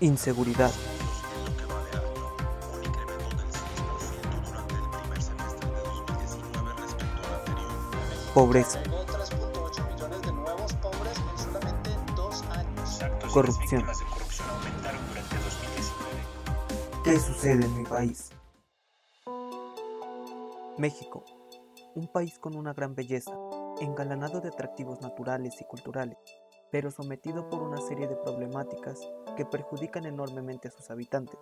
Inseguridad. Pobreza. Corrupción. ¿Qué sucede en mi país? México, un país con una gran belleza, engalanado de atractivos naturales y culturales, pero sometido por una serie de problemáticas que perjudican enormemente a sus habitantes.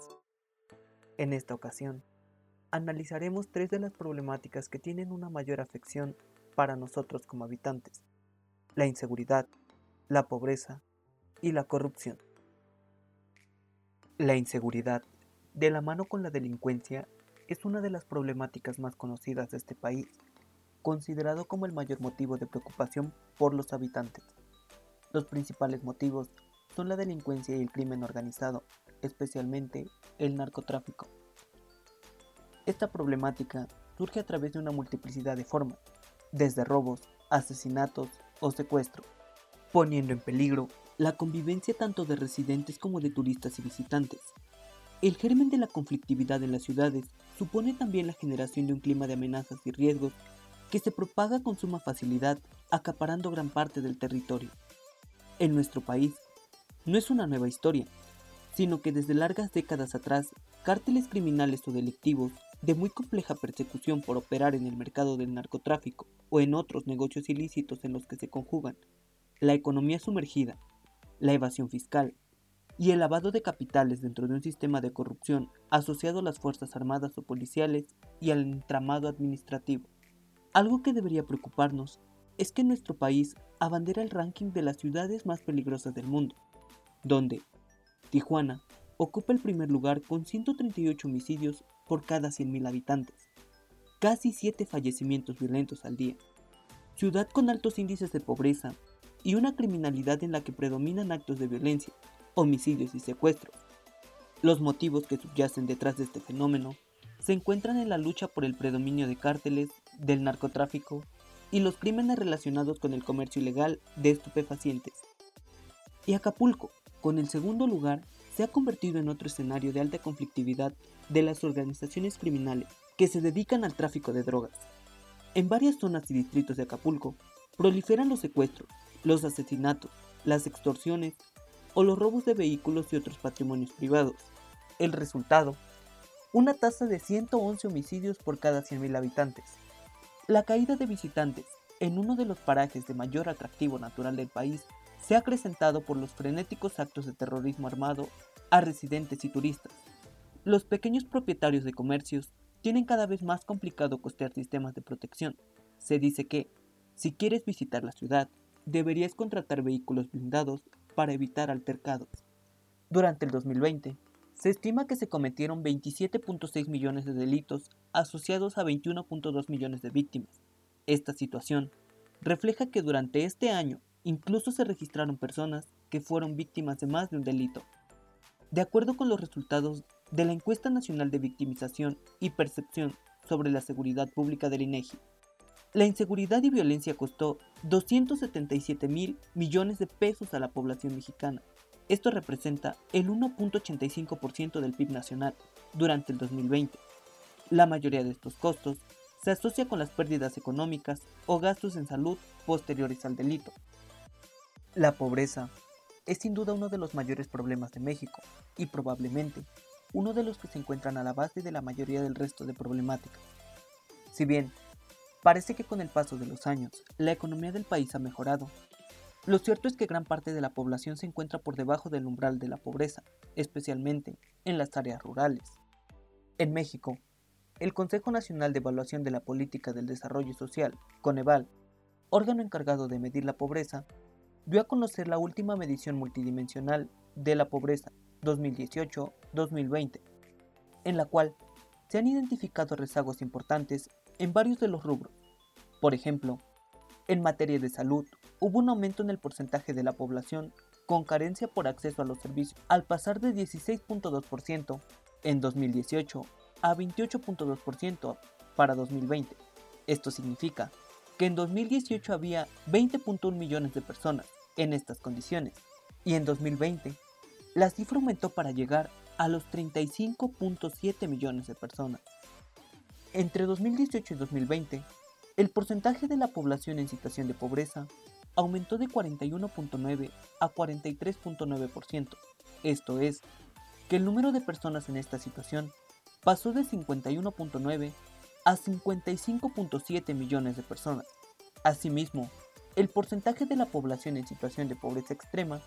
En esta ocasión, analizaremos tres de las problemáticas que tienen una mayor afección para nosotros como habitantes. La inseguridad, la pobreza y la corrupción. La inseguridad, de la mano con la delincuencia, es una de las problemáticas más conocidas de este país, considerado como el mayor motivo de preocupación por los habitantes. Los principales motivos son la delincuencia y el crimen organizado, especialmente el narcotráfico. Esta problemática surge a través de una multiplicidad de formas, desde robos, asesinatos o secuestros, poniendo en peligro la convivencia tanto de residentes como de turistas y visitantes. El germen de la conflictividad en las ciudades supone también la generación de un clima de amenazas y riesgos que se propaga con suma facilidad, acaparando gran parte del territorio. En nuestro país, no es una nueva historia, sino que desde largas décadas atrás, cárteles criminales o delictivos de muy compleja persecución por operar en el mercado del narcotráfico o en otros negocios ilícitos en los que se conjugan la economía sumergida, la evasión fiscal, y el lavado de capitales dentro de un sistema de corrupción asociado a las Fuerzas Armadas o policiales y al entramado administrativo. Algo que debería preocuparnos es que nuestro país abandera el ranking de las ciudades más peligrosas del mundo, donde Tijuana ocupa el primer lugar con 138 homicidios por cada 100.000 habitantes, casi 7 fallecimientos violentos al día, ciudad con altos índices de pobreza y una criminalidad en la que predominan actos de violencia, homicidios y secuestros. Los motivos que subyacen detrás de este fenómeno se encuentran en la lucha por el predominio de cárteles, del narcotráfico y los crímenes relacionados con el comercio ilegal de estupefacientes. Y Acapulco, con el segundo lugar, se ha convertido en otro escenario de alta conflictividad de las organizaciones criminales que se dedican al tráfico de drogas. En varias zonas y distritos de Acapulco proliferan los secuestros, los asesinatos, las extorsiones o los robos de vehículos y otros patrimonios privados. El resultado, una tasa de 111 homicidios por cada 100.000 habitantes. La caída de visitantes en uno de los parajes de mayor atractivo natural del país se ha acrecentado por los frenéticos actos de terrorismo armado a residentes y turistas. Los pequeños propietarios de comercios tienen cada vez más complicado costear sistemas de protección. Se dice que, si quieres visitar la ciudad, deberías contratar vehículos blindados para evitar altercados. Durante el 2020, se estima que se cometieron 27.6 millones de delitos asociados a 21.2 millones de víctimas. Esta situación refleja que durante este año incluso se registraron personas que fueron víctimas de más de un delito. De acuerdo con los resultados de la Encuesta Nacional de Victimización y Percepción sobre la Seguridad Pública del INEGI, la inseguridad y violencia costó 277 mil millones de pesos a la población mexicana. Esto representa el 1.85% del PIB nacional durante el 2020. La mayoría de estos costos se asocia con las pérdidas económicas o gastos en salud posteriores al delito. La pobreza es sin duda uno de los mayores problemas de México y probablemente uno de los que se encuentran a la base de la mayoría del resto de problemáticas. Si bien Parece que con el paso de los años, la economía del país ha mejorado. Lo cierto es que gran parte de la población se encuentra por debajo del umbral de la pobreza, especialmente en las áreas rurales. En México, el Consejo Nacional de Evaluación de la Política del Desarrollo Social, Coneval, órgano encargado de medir la pobreza, dio a conocer la última medición multidimensional de la pobreza 2018-2020, en la cual se han identificado rezagos importantes en varios de los rubros. Por ejemplo, en materia de salud, hubo un aumento en el porcentaje de la población con carencia por acceso a los servicios, al pasar de 16.2% en 2018 a 28.2% para 2020. Esto significa que en 2018 había 20.1 millones de personas en estas condiciones y en 2020 la cifra aumentó para llegar a los 35.7 millones de personas. Entre 2018 y 2020, el porcentaje de la población en situación de pobreza aumentó de 41.9 a 43.9%. Esto es, que el número de personas en esta situación pasó de 51.9 a 55.7 millones de personas. Asimismo, el porcentaje de la población en situación de pobreza extrema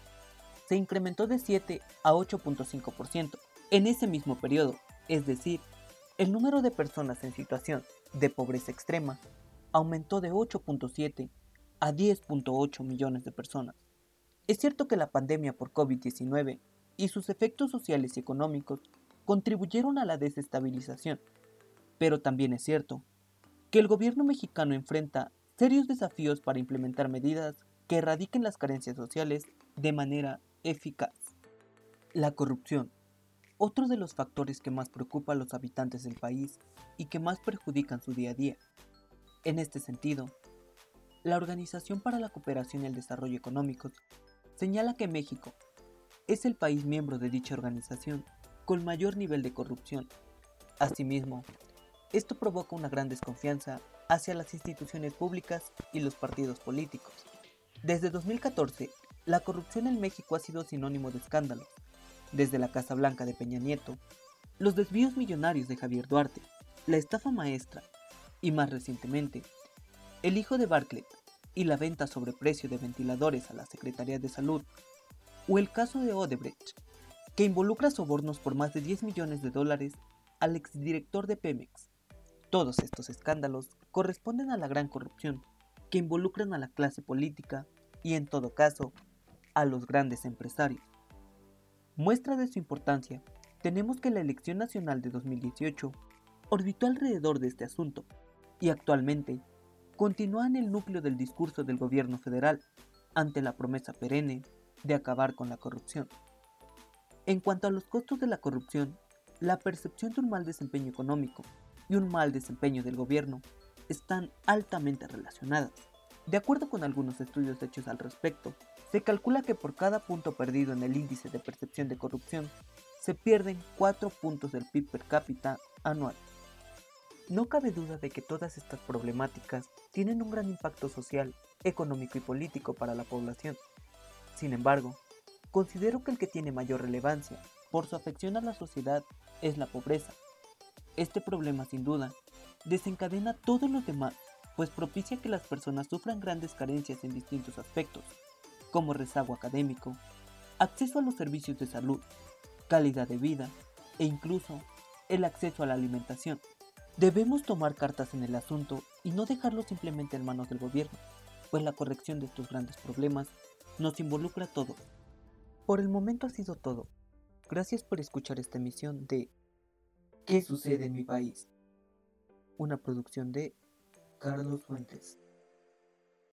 se incrementó de 7 a 8.5% en ese mismo periodo, es decir, el número de personas en situación de pobreza extrema aumentó de 8.7 a 10.8 millones de personas. Es cierto que la pandemia por COVID-19 y sus efectos sociales y económicos contribuyeron a la desestabilización, pero también es cierto que el gobierno mexicano enfrenta serios desafíos para implementar medidas que erradiquen las carencias sociales de manera eficaz. La corrupción, otro de los factores que más preocupa a los habitantes del país y que más perjudican su día a día. En este sentido, la Organización para la Cooperación y el Desarrollo Económicos señala que México es el país miembro de dicha organización con mayor nivel de corrupción. Asimismo, esto provoca una gran desconfianza hacia las instituciones públicas y los partidos políticos. Desde 2014, la corrupción en México ha sido sinónimo de escándalos, desde la Casa Blanca de Peña Nieto, los desvíos millonarios de Javier Duarte, la estafa maestra y más recientemente, el hijo de Barclay y la venta sobre precio de ventiladores a la Secretaría de Salud, o el caso de Odebrecht, que involucra sobornos por más de 10 millones de dólares al exdirector de Pemex. Todos estos escándalos corresponden a la gran corrupción que involucran a la clase política y en todo caso a los grandes empresarios. Muestra de su importancia, tenemos que la elección nacional de 2018 orbitó alrededor de este asunto y actualmente continúa en el núcleo del discurso del gobierno federal ante la promesa perenne de acabar con la corrupción. En cuanto a los costos de la corrupción, la percepción de un mal desempeño económico y un mal desempeño del gobierno están altamente relacionadas. De acuerdo con algunos estudios hechos al respecto, se calcula que por cada punto perdido en el índice de percepción de corrupción, se pierden 4 puntos del PIB per cápita anual. No cabe duda de que todas estas problemáticas tienen un gran impacto social, económico y político para la población. Sin embargo, considero que el que tiene mayor relevancia por su afección a la sociedad es la pobreza. Este problema sin duda desencadena todos los demás, pues propicia que las personas sufran grandes carencias en distintos aspectos, como rezago académico, acceso a los servicios de salud, calidad de vida e incluso el acceso a la alimentación. Debemos tomar cartas en el asunto y no dejarlo simplemente en manos del gobierno, pues la corrección de estos grandes problemas nos involucra a todos. Por el momento ha sido todo. Gracias por escuchar esta emisión de ¿Qué sucede en mi país? Una producción de Carlos Fuentes.